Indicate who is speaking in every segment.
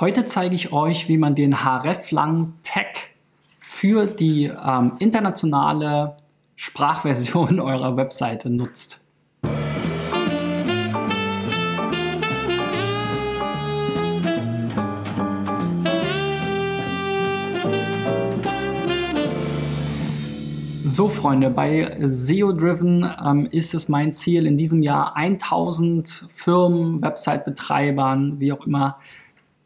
Speaker 1: Heute zeige ich euch, wie man den hreflang Tag für die ähm, internationale Sprachversion eurer Webseite nutzt. So, Freunde, bei SEO-Driven ähm, ist es mein Ziel, in diesem Jahr 1000 Firmen, Website-Betreibern, wie auch immer,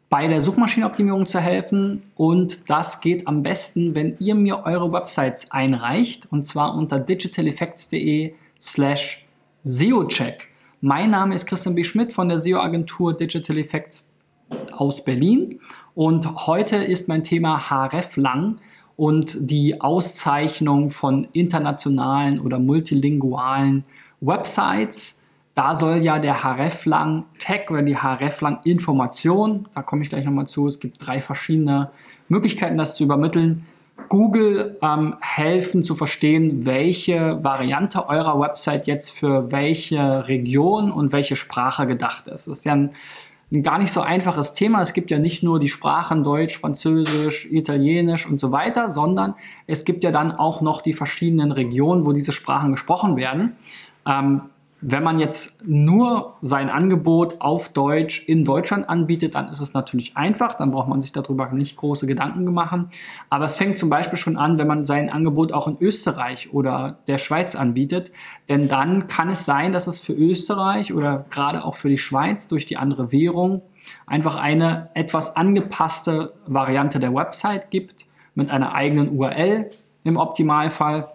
Speaker 1: bei der Suchmaschinenoptimierung zu helfen. Und das geht am besten, wenn ihr mir eure Websites einreicht, und zwar unter digitaleffects.de slash SEO-Check. Mein Name ist Christian B. Schmidt von der SEO-Agentur Digital Effects aus Berlin. Und heute ist mein Thema href lang und die Auszeichnung von internationalen oder multilingualen Websites da soll ja der hreflang Tag oder die hreflang Information, da komme ich gleich nochmal zu, es gibt drei verschiedene Möglichkeiten, das zu übermitteln, Google ähm, helfen zu verstehen, welche Variante eurer Website jetzt für welche Region und welche Sprache gedacht ist. Das ist ja ein, ein gar nicht so einfaches Thema. Es gibt ja nicht nur die Sprachen Deutsch, Französisch, Italienisch und so weiter, sondern es gibt ja dann auch noch die verschiedenen Regionen, wo diese Sprachen gesprochen werden. Ähm, wenn man jetzt nur sein Angebot auf Deutsch in Deutschland anbietet, dann ist es natürlich einfach, dann braucht man sich darüber nicht große Gedanken machen. Aber es fängt zum Beispiel schon an, wenn man sein Angebot auch in Österreich oder der Schweiz anbietet, denn dann kann es sein, dass es für Österreich oder gerade auch für die Schweiz durch die andere Währung einfach eine etwas angepasste Variante der Website gibt mit einer eigenen URL im Optimalfall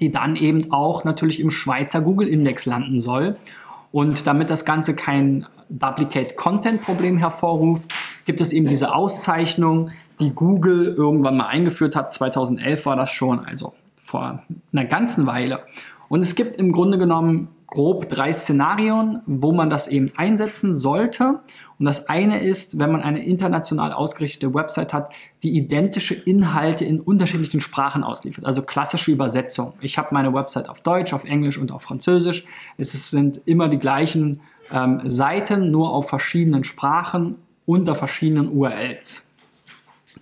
Speaker 1: die dann eben auch natürlich im Schweizer Google-Index landen soll. Und damit das Ganze kein Duplicate-Content-Problem hervorruft, gibt es eben diese Auszeichnung, die Google irgendwann mal eingeführt hat. 2011 war das schon, also vor einer ganzen Weile. Und es gibt im Grunde genommen grob drei Szenarien, wo man das eben einsetzen sollte. Und das eine ist, wenn man eine international ausgerichtete Website hat, die identische Inhalte in unterschiedlichen Sprachen ausliefert, also klassische Übersetzung. Ich habe meine Website auf Deutsch, auf Englisch und auf Französisch. Es sind immer die gleichen ähm, Seiten, nur auf verschiedenen Sprachen unter verschiedenen URLs.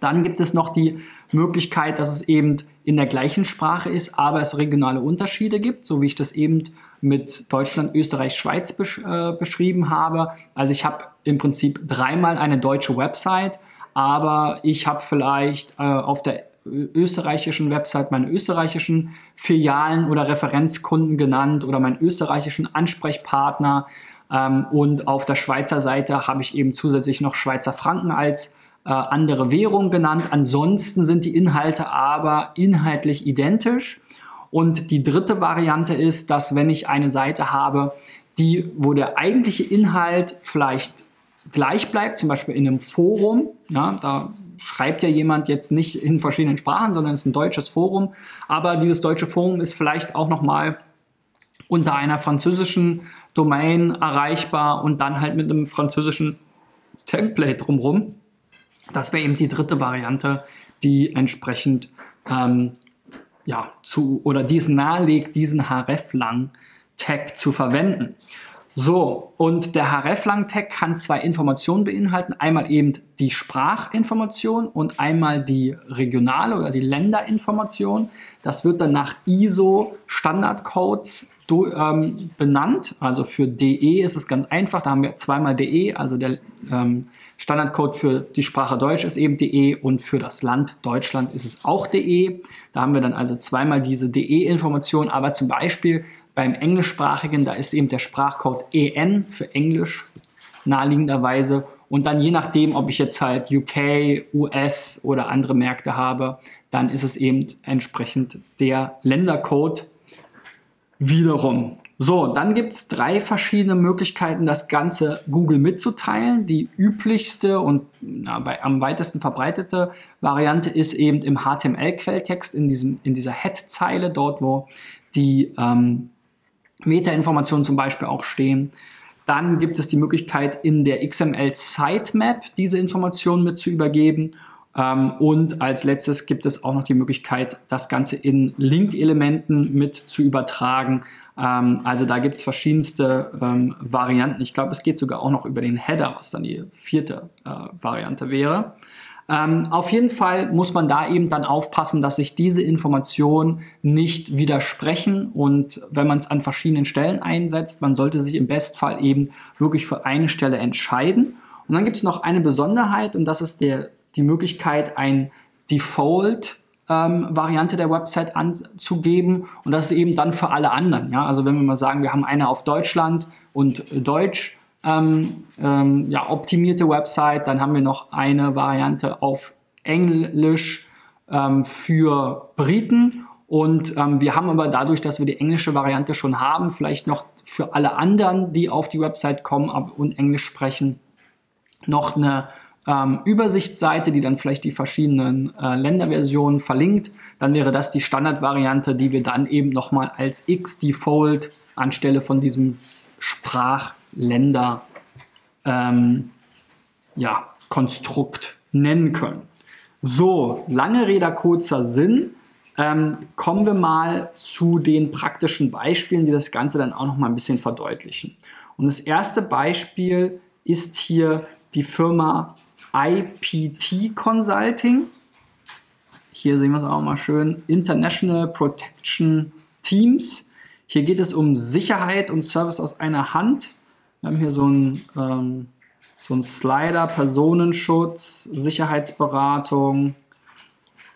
Speaker 1: Dann gibt es noch die Möglichkeit, dass es eben in der gleichen Sprache ist, aber es regionale Unterschiede gibt, so wie ich das eben mit Deutschland, Österreich, Schweiz besch äh, beschrieben habe. Also ich habe im Prinzip dreimal eine deutsche Website, aber ich habe vielleicht äh, auf der österreichischen Website meine österreichischen Filialen oder Referenzkunden genannt oder meinen österreichischen Ansprechpartner. Ähm, und auf der Schweizer Seite habe ich eben zusätzlich noch Schweizer Franken als äh, andere Währung genannt. Ansonsten sind die Inhalte aber inhaltlich identisch. Und die dritte Variante ist, dass wenn ich eine Seite habe, die, wo der eigentliche Inhalt vielleicht gleich bleibt, zum Beispiel in einem Forum, ja, da schreibt ja jemand jetzt nicht in verschiedenen Sprachen, sondern es ist ein deutsches Forum, aber dieses deutsche Forum ist vielleicht auch nochmal unter einer französischen Domain erreichbar und dann halt mit einem französischen Template drumherum. Das wäre eben die dritte Variante, die entsprechend ähm, ja, zu, oder dies nahelegt, diesen href-lang-Tag zu verwenden. So, und der href-lang-Tag kann zwei Informationen beinhalten. Einmal eben die Sprachinformation und einmal die regionale oder die Länderinformation. Das wird dann nach ISO Standardcodes ähm, benannt. Also für DE ist es ganz einfach. Da haben wir zweimal DE, also der ähm, Standardcode für die Sprache Deutsch ist eben DE und für das Land Deutschland ist es auch DE. Da haben wir dann also zweimal diese DE-Information, aber zum Beispiel beim englischsprachigen, da ist eben der Sprachcode EN für Englisch naheliegenderweise und dann je nachdem, ob ich jetzt halt UK, US oder andere Märkte habe, dann ist es eben entsprechend der Ländercode wiederum. So, dann gibt es drei verschiedene Möglichkeiten, das Ganze Google mitzuteilen. Die üblichste und na, am weitesten verbreitete Variante ist eben im HTML-Quelltext in, in dieser Head-Zeile, dort wo die ähm, Meta-Informationen zum Beispiel auch stehen. Dann gibt es die Möglichkeit, in der XML-Sitemap diese Informationen mit zu übergeben. Ähm, und als letztes gibt es auch noch die Möglichkeit, das Ganze in Link-Elementen mit zu übertragen Ähm, also da gibt es verschiedenste ähm, Varianten. Ich glaube, es geht sogar auch noch über den Header, was dann die vierte äh, Variante wäre. Ähm, auf jeden Fall muss man da eben dann aufpassen, dass sich diese Informationen nicht widersprechen und wenn man es an verschiedenen Stellen einsetzt, man sollte sich im Bestfall eben wirklich für eine Stelle entscheiden. Und dann gibt es noch eine Besonderheit und das ist der, die Möglichkeit, ein Default ähm, Variante der Website anzugeben und das ist eben dann für alle anderen. Ja? Also wenn wir mal sagen, wir haben eine auf Deutschland und Deutsch ähm, ähm, ja, optimierte Website, dann haben wir noch eine Variante auf Englisch ähm, für Briten und ähm, wir haben aber dadurch, dass wir die englische Variante schon haben, vielleicht noch für alle anderen, die auf die Website kommen und Englisch sprechen, noch eine ähm, Übersichtsseite, die dann vielleicht die verschiedenen äh, Länderversionen verlinkt. Dann wäre das die Standardvariante, die wir dann eben nochmal als X-Default anstelle von diesem Sprachländer ähm, ja, Konstrukt nennen können. So, lange Rede, kurzer Sinn. Ähm, kommen wir mal zu den praktischen Beispielen, die das Ganze dann auch noch mal ein bisschen verdeutlichen. Und das erste Beispiel ist hier die Firma IPT Consulting. Hier sehen wir es auch mal schön. International Protection Teams. Hier geht es um Sicherheit und Service aus einer Hand. Wir haben hier so einen, ähm, so einen Slider, Personenschutz, Sicherheitsberatung,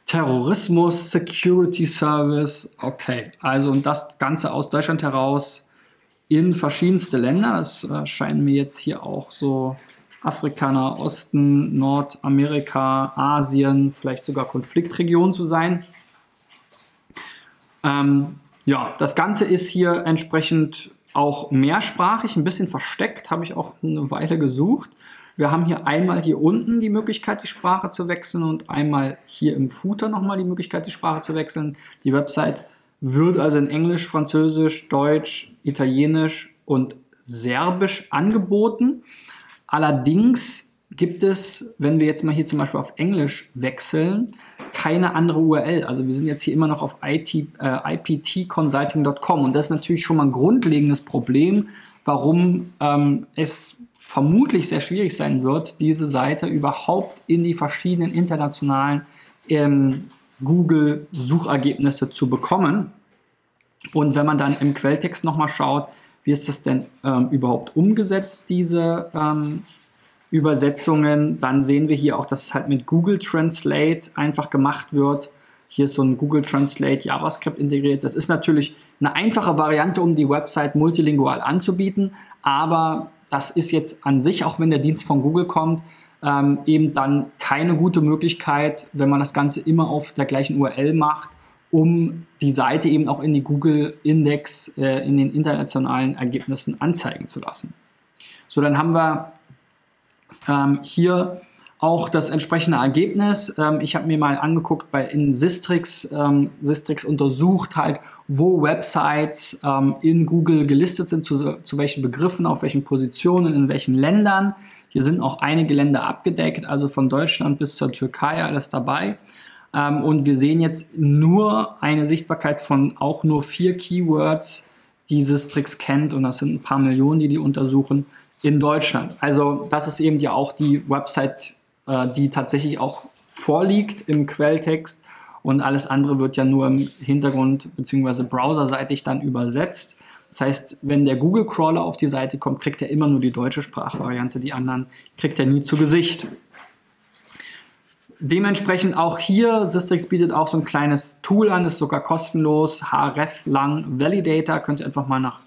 Speaker 1: Terrorismus, Security Service. Okay, also und das Ganze aus Deutschland heraus in verschiedenste Länder. Das äh, scheinen mir jetzt hier auch so Afrika, Osten, Nordamerika, Asien, vielleicht sogar Konfliktregionen zu sein. Ähm, ja, das Ganze ist hier entsprechend auch mehrsprachig, ein bisschen versteckt, habe ich auch eine Weile gesucht. Wir haben hier einmal hier unten die Möglichkeit, die Sprache zu wechseln und einmal hier im Footer nochmal die Möglichkeit, die Sprache zu wechseln. Die Website wird also in Englisch, Französisch, Deutsch, Italienisch und Serbisch angeboten. Allerdings gibt es, wenn wir jetzt mal hier zum Beispiel auf Englisch wechseln, keine andere URL. Also wir sind jetzt hier immer noch auf IT, äh, iptconsulting.com und das ist natürlich schon mal ein grundlegendes Problem, warum ähm, es vermutlich sehr schwierig sein wird, diese Seite überhaupt in die verschiedenen internationalen ähm, Google-Suchergebnisse zu bekommen. Und wenn man dann im Quelltext nochmal schaut, wie ist das denn ähm, überhaupt umgesetzt, diese ähm, Übersetzungen? Dann sehen wir hier auch, dass es halt mit Google Translate einfach gemacht wird. Hier ist so ein Google Translate JavaScript integriert. Das ist natürlich eine einfache Variante, um die Website multilingual anzubieten, aber das ist jetzt an sich, auch wenn der Dienst von Google kommt, ähm, eben dann keine gute Möglichkeit, wenn man das Ganze immer auf der gleichen URL macht, um die Seite eben auch in die Google Index äh, in den internationalen Ergebnissen anzeigen zu lassen. So, dann haben wir ähm, hier auch das entsprechende Ergebnis. Ähm, ich habe mir mal angeguckt bei in Sistrix. Ähm, Sistrix untersucht halt, wo Websites ähm, in Google gelistet sind, zu, zu welchen Begriffen, auf welchen Positionen, in welchen Ländern. Hier sind auch einige Länder abgedeckt, also von Deutschland bis zur Türkei alles dabei. Ähm, und wir sehen jetzt nur eine Sichtbarkeit von auch nur vier Keywords, die Sistrix kennt. Und das sind ein paar Millionen, die die untersuchen in Deutschland. Also das ist eben ja auch die Website, äh, die tatsächlich auch vorliegt im Quelltext. Und alles andere wird ja nur im Hintergrund bzw. browserseitig dann übersetzt. Das heißt, wenn der Google Crawler auf die Seite kommt, kriegt er immer nur die deutsche Sprachvariante, die anderen kriegt er nie zu Gesicht. Dementsprechend auch hier, Systrix bietet auch so ein kleines Tool an, ist sogar kostenlos, href lang Validator, könnt ihr einfach mal nach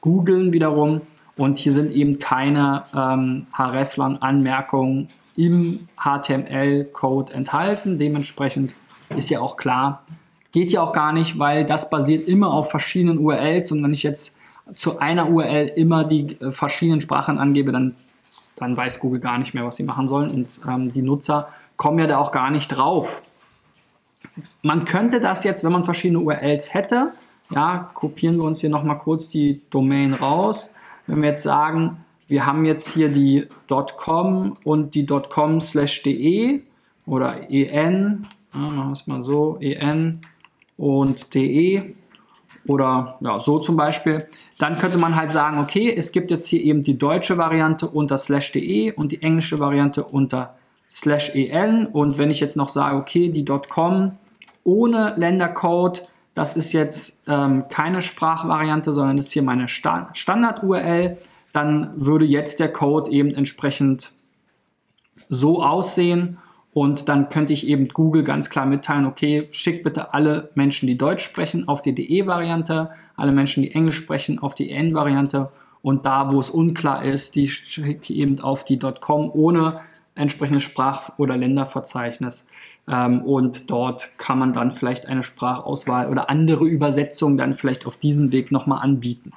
Speaker 1: googeln wiederum. Und hier sind eben keine ähm, href lang Anmerkungen im HTML-Code enthalten. Dementsprechend ist ja auch klar, geht ja auch gar nicht, weil das basiert immer auf verschiedenen URLs und wenn ich jetzt zu einer URL immer die äh, verschiedenen Sprachen angebe, dann, dann weiß Google gar nicht mehr, was sie machen sollen und ähm, die Nutzer kommen ja da auch gar nicht drauf. Man könnte das jetzt, wenn man verschiedene URLs hätte, ja, kopieren wir uns hier nochmal kurz die Domain raus. Wenn wir jetzt sagen, wir haben jetzt hier die .com und die .com slash de oder en, ja, machen wir es mal so, en und de oder ja, so zum Beispiel, dann könnte man halt sagen, okay, es gibt jetzt hier eben die deutsche Variante unter slash.de und die englische Variante unter slash en. Und wenn ich jetzt noch sage, okay, die .com ohne Ländercode, das ist jetzt ähm, keine Sprachvariante, sondern ist hier meine Sta Standard-URL, dann würde jetzt der Code eben entsprechend so aussehen. Und dann könnte ich eben Google ganz klar mitteilen, okay, schick bitte alle Menschen, die Deutsch sprechen, auf die DE-Variante, alle Menschen, die Englisch sprechen, auf die EN-Variante und da, wo es unklar ist, die schicke ich eben auf die .com ohne entsprechendes Sprach- oder Länderverzeichnis. Ähm, und dort kann man dann vielleicht eine Sprachauswahl oder andere Übersetzungen dann vielleicht auf diesem Weg nochmal anbieten.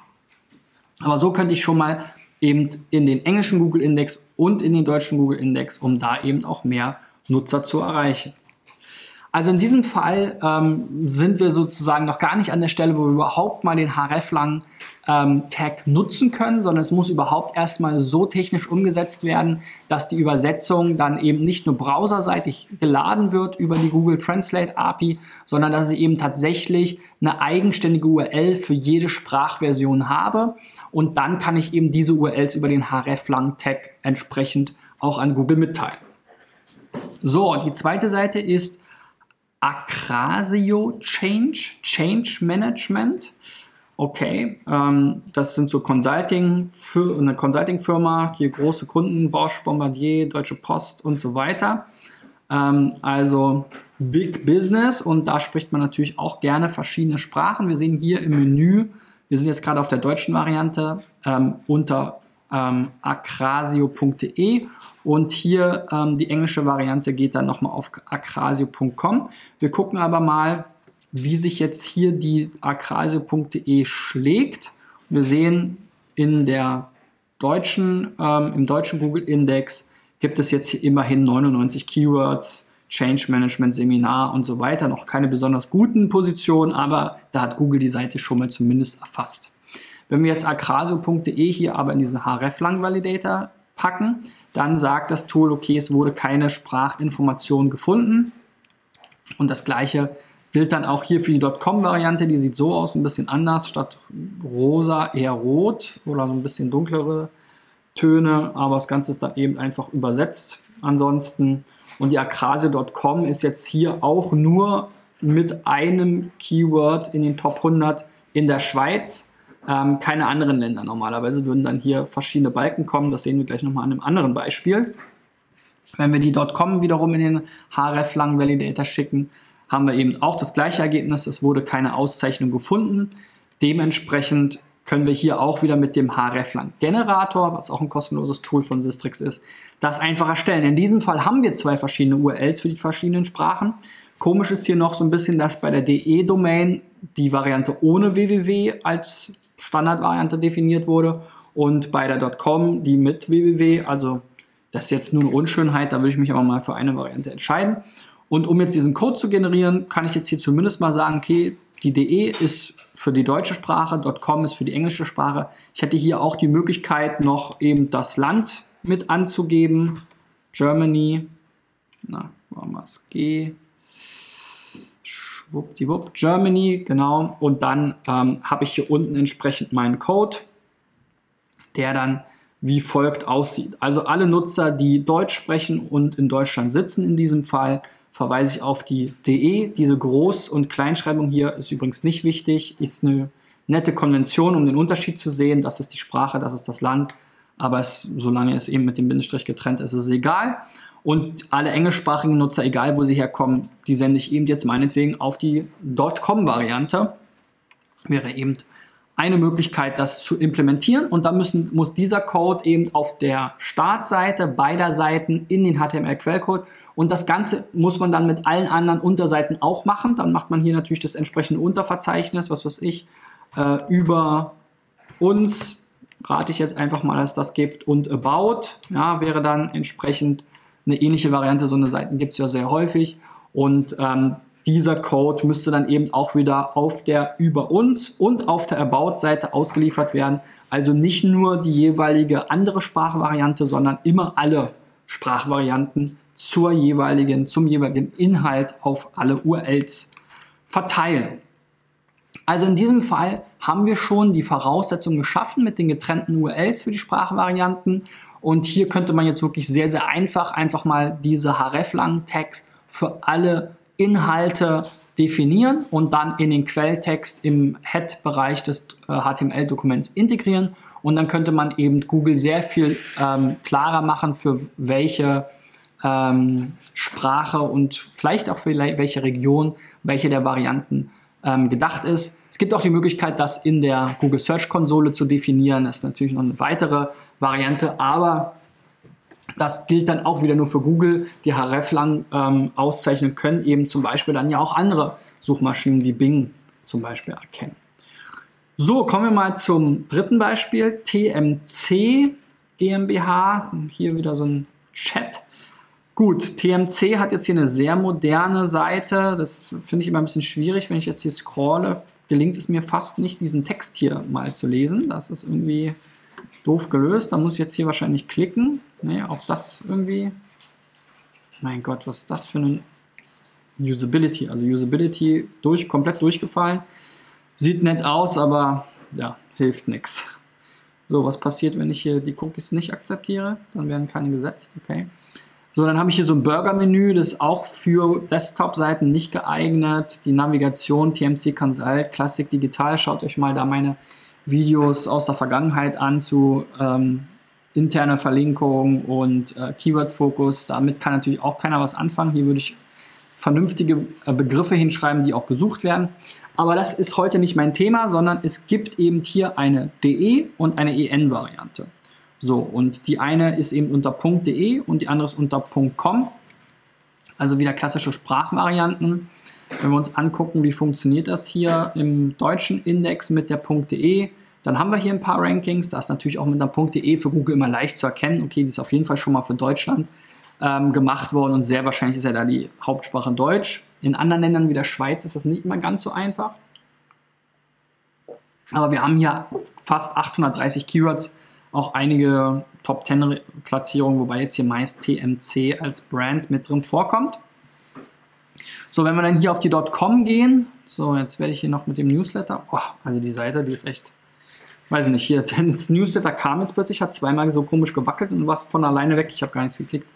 Speaker 1: Aber so könnte ich schon mal eben in den englischen Google Index und in den deutschen Google Index, um da eben auch mehr Nutzer zu erreichen. Also in diesem Fall ähm, sind wir sozusagen noch gar nicht an der Stelle, wo wir überhaupt mal den hreflang ähm, Tag nutzen können, sondern es muss überhaupt erstmal so technisch umgesetzt werden, dass die Übersetzung dann eben nicht nur browserseitig geladen wird über die Google Translate API, sondern dass ich eben tatsächlich eine eigenständige URL für jede Sprachversion habe und dann kann ich eben diese URLs über den hreflang Tag entsprechend auch an Google mitteilen. So, die zweite Seite ist Acrasio Change, Change Management. Okay, ähm, das sind so Consulting, für eine Consulting-Firma, hier große Kunden, Bosch, Bombardier, Deutsche Post und so weiter. Ähm, also Big Business und da spricht man natürlich auch gerne verschiedene Sprachen. Wir sehen hier im Menü, wir sind jetzt gerade auf der deutschen Variante ähm, unter ähm, acrasio.de und hier ähm, die englische Variante geht dann nochmal auf acrasio.com. Wir gucken aber mal, wie sich jetzt hier die acrasio.de schlägt. Wir sehen in der deutschen, ähm, im deutschen Google Index gibt es jetzt hier immerhin 99 Keywords, Change Management Seminar und so weiter. Noch keine besonders guten Positionen, aber da hat Google die Seite schon mal zumindest erfasst. Wenn wir jetzt acrasio.de hier aber in diesen hreflang Validator packen, dann sagt das Tool, okay, es wurde keine Sprachinformation gefunden. Und das gleiche gilt dann auch hier für die .com-Variante. Die sieht so aus, ein bisschen anders. Statt rosa eher rot oder so ein bisschen dunklere Töne. Aber das Ganze ist dann eben einfach übersetzt. Ansonsten und die Acrasio.com ist jetzt hier auch nur mit einem Keyword in den Top 100 in der Schweiz ähm, keine anderen Länder. Normalerweise würden dann hier verschiedene Balken kommen. Das sehen wir gleich nochmal an einem anderen Beispiel. Wenn wir die .com wiederum in den hreflang Validator schicken, haben wir eben auch das gleiche Ergebnis. Es wurde keine Auszeichnung gefunden. Dementsprechend können wir hier auch wieder mit dem hreflang Generator, was auch ein kostenloses Tool von Sistrix ist, das einfach erstellen. In diesem Fall haben wir zwei verschiedene URLs für die verschiedenen Sprachen. Komisch ist hier noch so ein bisschen, dass bei der DE-Domain die Variante ohne www als Standardvariante definiert wurde und bei der .com die mit www, also das ist jetzt nur eine Unschönheit, da würde ich mich aber mal für eine Variante entscheiden. Und um jetzt diesen Code zu generieren, kann ich jetzt hier zumindest mal sagen, okay, die DE ist für die deutsche Sprache, .com ist für die englische Sprache. Ich hätte hier auch die Möglichkeit, noch eben das Land mit anzugeben. Germany, na, wollen wir es G, schwuppdiwupp, Germany, genau. Und dann ähm, habe ich hier unten entsprechend meinen Code, der dann wie folgt aussieht. Also alle Nutzer, die Deutsch sprechen und in Deutschland sitzen in diesem Fall, verweise ich auf die DE. Diese Groß- und Kleinschreibung hier ist übrigens nicht wichtig, ist eine nette Konvention, um den Unterschied zu sehen. Das ist die Sprache, das ist das Land. Aber es, solange es eben mit dem Bindestrich getrennt ist, ist es egal. Und alle englischsprachigen Nutzer, egal wo sie herkommen, die sende ich eben jetzt meinetwegen auf die .com-Variante. Wäre eben eine Möglichkeit, das zu implementieren. Und dann müssen, muss dieser Code eben auf der Startseite beider Seiten in den HTML-Quellcode und das Ganze muss man dann mit allen anderen Unterseiten auch machen. Dann macht man hier natürlich das entsprechende Unterverzeichnis, was weiß ich, äh, über uns, rate ich jetzt einfach mal, dass das gibt, und about, ja, wäre dann entsprechend eine ähnliche Variante, so eine Seiten gibt es ja sehr häufig. Und ähm, dieser Code müsste dann eben auch wieder auf der Über uns und auf der About-Seite ausgeliefert werden. Also nicht nur die jeweilige andere Sprachvariante, sondern immer alle Sprachvarianten zur jeweiligen, zum jeweiligen Inhalt auf alle URLs verteilen. Also in diesem Fall haben wir schon die Voraussetzungen geschaffen mit den getrennten URLs für die Sprachvarianten. Und hier könnte man jetzt wirklich sehr, sehr einfach einfach mal diese hreflang Tags für alle Inhalte definieren und dann in den Quelltext im Head-Bereich des äh, HTML-Dokuments integrieren. Und dann könnte man eben Google sehr viel ähm, klarer machen, für welche ähm, Sprache und vielleicht auch für welche Region welche der Varianten ähm, gedacht ist. Es gibt auch die Möglichkeit, das in der Google Search Konsole zu definieren. Das ist natürlich noch eine weitere Variante, aber das gilt dann auch wieder nur für Google, die hreflang ähm, auszeichnen können, eben zum Beispiel dann ja auch andere Suchmaschinen wie Bing zum Beispiel erkennen. So, kommen wir mal zum dritten Beispiel, TMC GmbH. Hier wieder so ein Chat. Gut, TMC hat jetzt hier eine sehr moderne Seite. Das finde ich immer ein bisschen schwierig, wenn ich jetzt hier scrolle. Gelingt es mir fast nicht, diesen Text hier mal zu lesen. Das ist irgendwie doof gelöst. Da muss ich jetzt hier wahrscheinlich klicken. Ne, auch das irgendwie. Mein Gott, was ist das für ein Usability? Also Usability durch, komplett durchgefallen. Sieht nett aus, aber ja, hilft nichts. So, was passiert, wenn ich hier die Cookies nicht akzeptiere? Dann werden keine gesetzt, okay. So, dann habe ich hier so ein Burger-Menü, das ist auch für Desktop-Seiten nicht geeignet. Die Navigation, TMC Consult, Classic Digital, schaut euch mal da meine Videos aus der Vergangenheit an zu ähm, interne Verlinkung und äh, Keyword-Fokus. Damit kann natürlich auch keiner was anfangen. Hier würde ich vernünftige äh, Begriffe hinschreiben, die auch gesucht werden. Aber das ist heute nicht mein Thema, sondern es gibt eben hier eine DE und eine EN-Variante. So, und die eine ist eben unter .de und die andere ist unter .com. Also wieder klassische Sprachvarianten. Wenn wir uns angucken, wie funktioniert das hier im deutschen Index mit der .de, dann haben wir hier ein paar Rankings. Das ist natürlich auch mit der .de für Google immer leicht zu erkennen. Okay, die ist auf jeden Fall schon mal für Deutschland ähm, gemacht worden und sehr wahrscheinlich ist ja da die Hauptsprache Deutsch. In anderen Ländern wie der Schweiz ist das nicht immer ganz so einfach. Aber wir haben hier fast 830 Keywords, auch einige Top 10 Platzierungen, wobei jetzt hier meist TMC als Brand mit drin vorkommt. So, wenn wir dann hier auf die .com gehen, so, jetzt werde ich hier noch mit dem Newsletter, oh, also die Seite, die ist echt, weiß ich nicht, hier, das Newsletter kam jetzt plötzlich, hat zweimal so komisch gewackelt und war von alleine weg, ich habe gar nichts geklickt.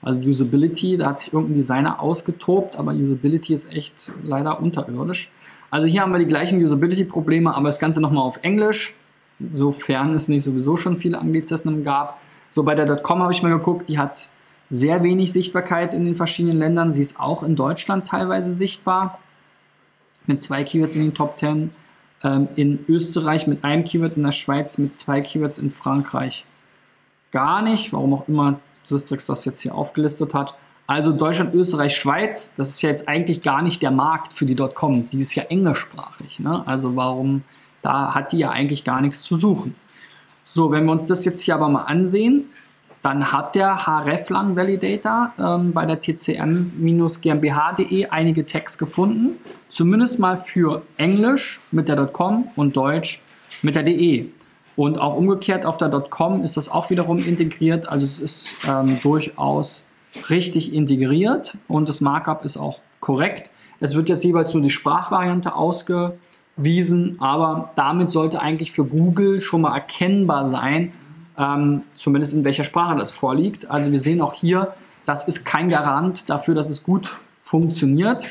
Speaker 1: Also Usability, da hat sich irgendein Designer ausgetobt, aber Usability ist echt leider unterirdisch. Also hier haben wir die gleichen Usability-Probleme, aber das Ganze nochmal auf Englisch, sofern es nicht sowieso schon viele Anglizismen gab. So bei der .com habe ich mal geguckt, die hat sehr wenig Sichtbarkeit in den verschiedenen Ländern. Sie ist auch in Deutschland teilweise sichtbar mit zwei Keywords in den Top 10. Ähm, in Österreich mit einem Keyword, in der Schweiz mit zwei Keywords, in Frankreich gar nicht. Warum auch immer Sistrix das jetzt hier aufgelistet hat. Also Deutschland, Österreich, Schweiz, das ist ja jetzt eigentlich gar nicht der Markt für die .com. Die ist ja englischsprachig. Ne? Also warum, da hat die ja eigentlich gar nichts zu suchen. So, wenn wir uns das jetzt hier aber mal ansehen, dann hat der hreflang Validator ähm, bei der tcm-gmbh.de einige Tags gefunden, zumindest mal für Englisch mit der .com und Deutsch mit der .de. Und auch umgekehrt auf der .com ist das auch wiederum integriert, also es ist ähm, durchaus richtig integriert und das Markup ist auch korrekt. Es wird jetzt jeweils nur die Sprachvariante ausgewiesen, aber damit sollte eigentlich für Google schon mal erkennbar sein, ähm, zumindest in welcher Sprache das vorliegt. Also wir sehen auch hier, das ist kein Garant dafür, dass es gut funktioniert.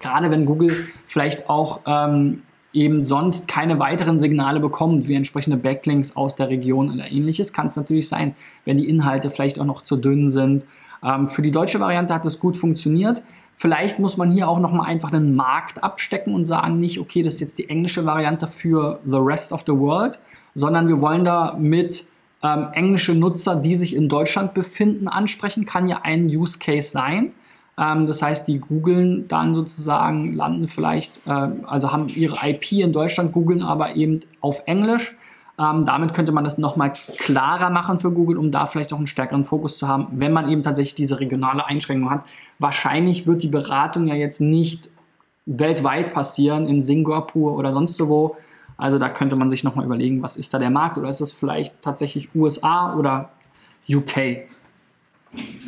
Speaker 1: Gerade wenn Google vielleicht auch ähm, eben sonst keine weiteren Signale bekommt, wie entsprechende Backlinks aus der Region oder ähnliches, kann es natürlich sein, wenn die Inhalte vielleicht auch noch zu dünn sind. Ähm, für die deutsche Variante hat das gut funktioniert. Vielleicht muss man hier auch nochmal einfach einen Markt abstecken und sagen, nicht, okay, das ist jetzt die englische Variante für the rest of the world, sondern wir wollen da mit ähm, englische Nutzer, die sich in Deutschland befinden, ansprechen. Kann ja ein Use Case sein. Ähm, das heißt, die googeln dann sozusagen, landen vielleicht, äh, also haben ihre IP in Deutschland, googeln aber eben auf Englisch. Ähm, damit könnte man das nochmal klarer machen für Google, um da vielleicht auch einen stärkeren Fokus zu haben, wenn man eben tatsächlich diese regionale Einschränkung hat. Wahrscheinlich wird die Beratung ja jetzt nicht weltweit passieren, in Singapur oder sonst wo, also da könnte man sich nochmal überlegen, was ist da der Markt oder ist es vielleicht tatsächlich USA oder UK?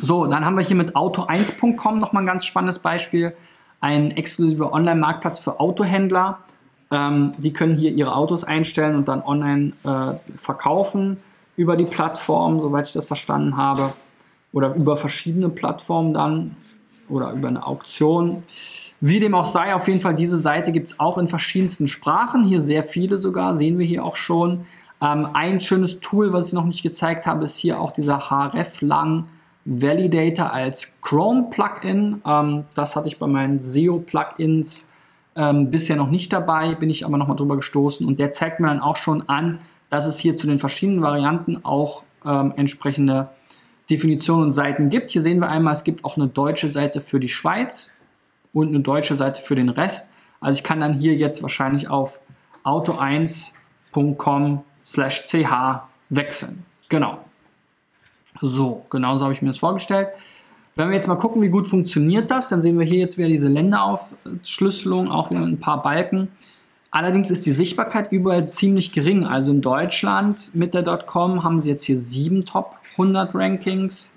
Speaker 1: So, dann haben wir hier mit Auto1.com nochmal ein ganz spannendes Beispiel. ein exklusiver Online-Marktplatz für Autohändler. Ähm, die können hier ihre Autos einstellen und dann online äh, verkaufen über die Plattform, soweit ich das verstanden habe. Oder über verschiedene Plattformen dann oder über eine Auktion. Wie dem auch sei, auf jeden Fall, diese Seite gibt es auch in verschiedensten Sprachen. Hier sehr viele sogar, sehen wir hier auch schon. Ähm, ein schönes Tool, was ich noch nicht gezeigt habe, ist hier auch dieser hreflang Validator als Chrome-Plugin. Ähm, das hatte ich bei meinen SEO-Plugins ähm, bisher noch nicht dabei, bin ich aber nochmal drüber gestoßen und der zeigt mir dann auch schon an, dass es hier zu den verschiedenen Varianten auch ähm, entsprechende Definitionen und Seiten gibt. Hier sehen wir einmal, es gibt auch eine deutsche Seite für die Schweiz und eine deutsche Seite für den Rest. Also ich kann dann hier jetzt wahrscheinlich auf auto1.com slash ch wechseln. Genau. So, genauso habe ich mir das vorgestellt. Wenn wir jetzt mal gucken, wie gut funktioniert das, dann sehen wir hier jetzt wieder diese Länderaufschlüsselung, auch wieder ein paar Balken. Allerdings ist die Sichtbarkeit überall ziemlich gering. Also in Deutschland mit der .com haben sie jetzt hier sieben Top 100 Rankings,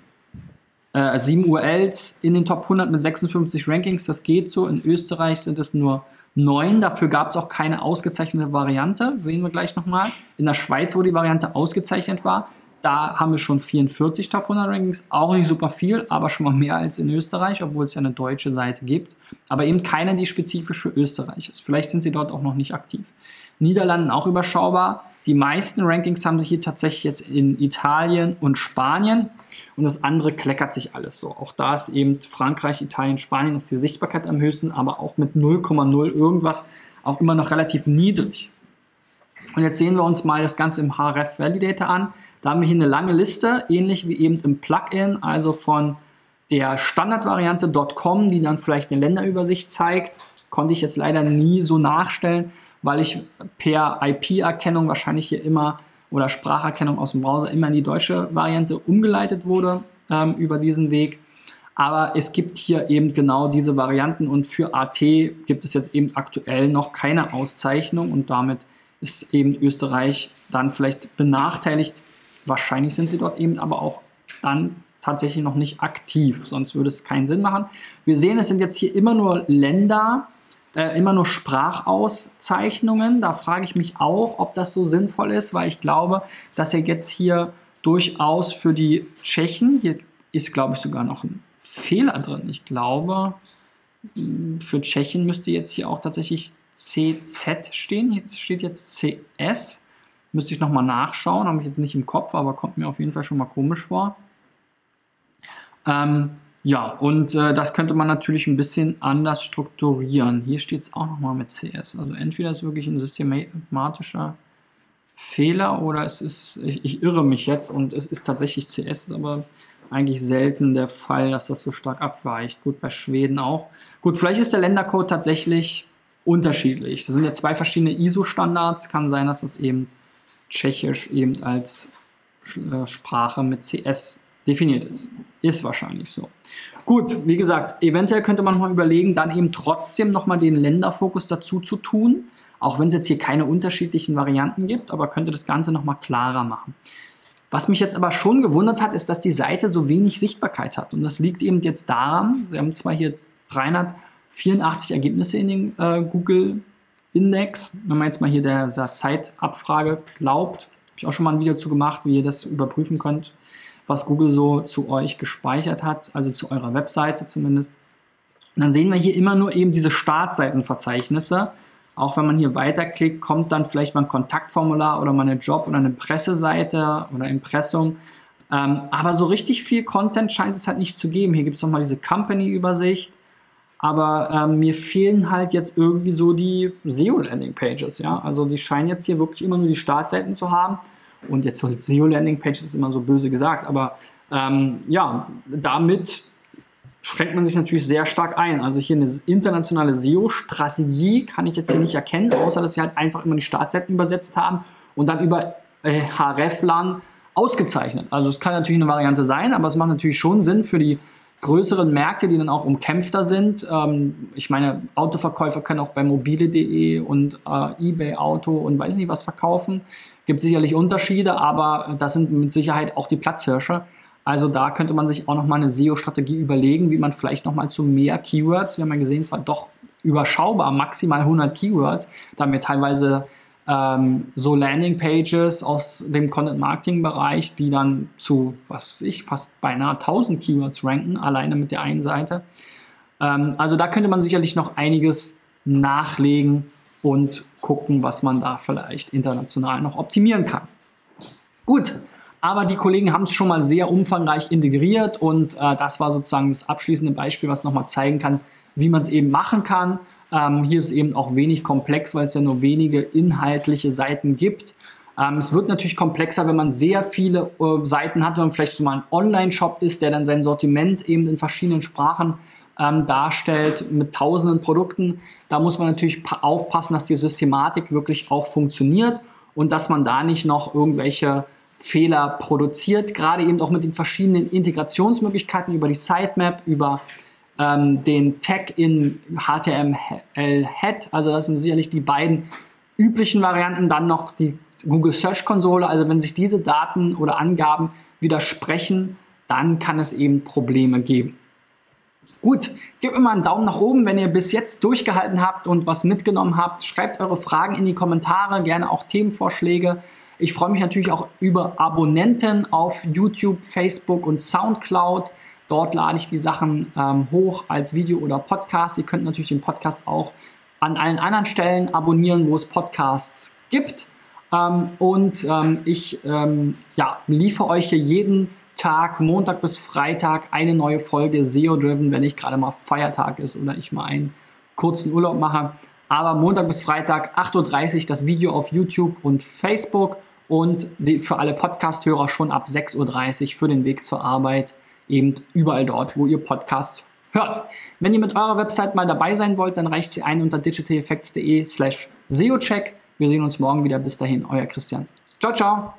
Speaker 1: äh, sieben URLs in den Top 100 mit 56 Rankings. Das geht so. In Österreich sind es nur 9. Dafür gab es auch keine ausgezeichnete Variante. Sehen wir gleich nochmal. In der Schweiz, wo die Variante ausgezeichnet war, da haben wir schon 44 Top 100 Rankings. Auch nicht super viel, aber schon mal mehr als in Österreich, obwohl es ja eine deutsche Seite gibt. Aber eben keine, die spezifisch für Österreich ist. Vielleicht sind sie dort auch noch nicht aktiv. Niederlanden auch überschaubar. Die meisten Rankings haben sich hier tatsächlich jetzt in Italien und Spanien und das andere kleckert sich alles so. Auch da ist eben Frankreich, Italien, Spanien ist die Sichtbarkeit am höchsten, aber auch mit 0,0 irgendwas auch immer noch relativ niedrig. Und jetzt sehen wir uns mal das Ganze im href Validator an. Da haben wir hier eine lange Liste, ähnlich wie eben im Plugin, also von der Standardvariante .com, die dann vielleicht eine Länderübersicht zeigt, konnte ich jetzt leider nie so nachstellen, weil ich per IP-Erkennung wahrscheinlich hier immer oder Spracherkennung aus dem Browser immer in die deutsche Variante umgeleitet wurde ähm, über diesen Weg. Aber es gibt hier eben genau diese Varianten und für AT gibt es jetzt eben aktuell noch keine Auszeichnung und damit ist eben Österreich dann vielleicht benachteiligt. Wahrscheinlich sind sie dort eben aber auch dann tatsächlich noch nicht aktiv, sonst würde es keinen Sinn machen. Wir sehen, es sind jetzt hier immer nur Länder, äh, immer nur Sprachauszeichnungen. Da frage ich mich auch, ob das so sinnvoll ist, weil ich glaube, dass er jetzt hier durchaus für die Tschechen, hier ist glaube ich sogar noch ein Fehler drin. Ich glaube, hm, für Tschechien müsste jetzt hier auch tatsächlich CZ stehen. Jetzt steht jetzt CS. Müsste ich nochmal nachschauen, habe ich jetzt nicht im Kopf, aber kommt mir auf jeden Fall schon mal komisch vor. Ähm, ja, und äh, das könnte man natürlich ein bisschen anders strukturieren. Hier steht es auch nochmal mit CS. Also entweder ist wirklich ein systematischer Fehler oder es ist, ich, ich, irre mich jetzt und es ist tatsächlich CS, ist aber eigentlich selten der Fall, dass das so stark abweicht. Gut, bei Schweden auch. Gut, vielleicht ist der Ländercode tatsächlich unterschiedlich. Das sind ja zwei verschiedene ISO-Standards. Kann sein, dass das eben Tschechisch eben als äh, Sprache mit CS definiert ist. Ist wahrscheinlich so. Gut, wie gesagt, eventuell könnte man mal überlegen, dann eben trotzdem nochmal den Länderfokus dazu zu tun, auch wenn es jetzt hier keine unterschiedlichen Varianten gibt, aber könnte das Ganze nochmal klarer machen. Was mich jetzt aber schon gewundert hat, ist, dass die Seite so wenig Sichtbarkeit hat. Und das liegt eben jetzt daran, Sie haben zwar hier 384 Ergebnisse in den äh, Google Index, wenn man jetzt mal hier der, der Site-Abfrage glaubt, habe ich auch schon mal ein Video zu gemacht, wie ihr das überprüfen könnt was Google so zu euch gespeichert hat, also zu eurer Webseite zumindest. Und dann sehen wir hier immer nur eben diese Startseitenverzeichnisse. Auch wenn man hier weiterklickt, kommt dann vielleicht mal ein Kontaktformular oder mal eine Job- oder eine Presseseite oder Impressum. Ähm, aber so richtig viel Content scheint es halt nicht zu geben. Hier gibt es nochmal diese Company-Übersicht. Aber ähm, mir fehlen halt jetzt irgendwie so die SEO-Landing-Pages. Ja? Also die scheinen jetzt hier wirklich immer nur die Startseiten zu haben. Und jetzt so SEO-Landing-Page ist immer so böse gesagt, aber ähm, ja, damit schränkt man sich natürlich sehr stark ein. Also hier eine internationale SEO-Strategie kann ich jetzt hier nicht erkennen, außer dass sie halt einfach immer die Startseiten übersetzt haben und dann über äh, hreflang ausgezeichnet. Also es kann natürlich eine Variante sein, aber es macht natürlich schon Sinn für die größeren Märkte, die dann auch umkämpfter sind. Ähm, ich meine, Autoverkäufer können auch bei mobile.de und äh, eBay Auto und weiß nicht was verkaufen. Gibt sicherlich Unterschiede, aber das sind mit Sicherheit auch die Platzhirsche. Also da könnte man sich auch nochmal eine SEO-Strategie überlegen, wie man vielleicht nochmal zu mehr Keywords, wir haben ja gesehen, es war doch überschaubar, maximal 100 Keywords, da haben wir teilweise ähm, so Landing-Pages aus dem Content-Marketing-Bereich, die dann zu, was weiß ich, fast beinahe 1000 Keywords ranken, alleine mit der einen Seite. Ähm, also da könnte man sicherlich noch einiges nachlegen und gucken, was man da vielleicht international noch optimieren kann. Gut, aber die Kollegen haben es schon mal sehr umfangreich integriert und äh, das war sozusagen das abschließende Beispiel, was nochmal zeigen kann, wie man es eben machen kann. Ähm, hier ist eben auch wenig komplex, weil es ja nur wenige inhaltliche Seiten gibt. Ähm, es wird natürlich komplexer, wenn man sehr viele äh, Seiten hat, wenn man vielleicht so mal ein Online-Shop ist, der dann sein Sortiment eben in verschiedenen Sprachen ähm, darstellt mit tausenden Produkten. Da muss man natürlich aufpassen, dass die Systematik wirklich auch funktioniert und dass man da nicht noch irgendwelche Fehler produziert, gerade eben auch mit den verschiedenen Integrationsmöglichkeiten über die Sitemap, über ähm, den Tag in HTML-Head. Also das sind sicherlich die beiden üblichen Varianten. Dann noch die Google Search Konsole. Also wenn sich diese Daten oder Angaben widersprechen, dann kann es eben Probleme geben. Gut, gebt mir mal einen Daumen nach oben, wenn ihr bis jetzt durchgehalten habt und was mitgenommen habt. Schreibt eure Fragen in die Kommentare, gerne auch Themenvorschläge. Ich freue mich natürlich auch über Abonnenten auf YouTube, Facebook und SoundCloud. Dort lade ich die Sachen ähm, hoch als Video oder Podcast. Ihr könnt natürlich den Podcast auch an allen anderen Stellen abonnieren, wo es Podcasts gibt. Ähm, und ähm, ich ähm, ja, liefere euch hier jeden Tag, Montag bis Freitag, eine neue Folge SEO-Driven, wenn nicht gerade mal Feiertag ist oder ich mal einen kurzen Urlaub mache. Aber Montag bis Freitag, 8.30 Uhr, das Video auf YouTube und Facebook und die, für alle Podcast-Hörer schon ab 6.30 Uhr für den Weg zur Arbeit eben überall dort, wo ihr Podcasts hört. Wenn ihr mit eurer Website mal dabei sein wollt, dann reicht sie ein unter digitaleffects.de slash SEOcheck. Wir sehen uns morgen wieder. Bis dahin, euer Christian. Ciao, ciao.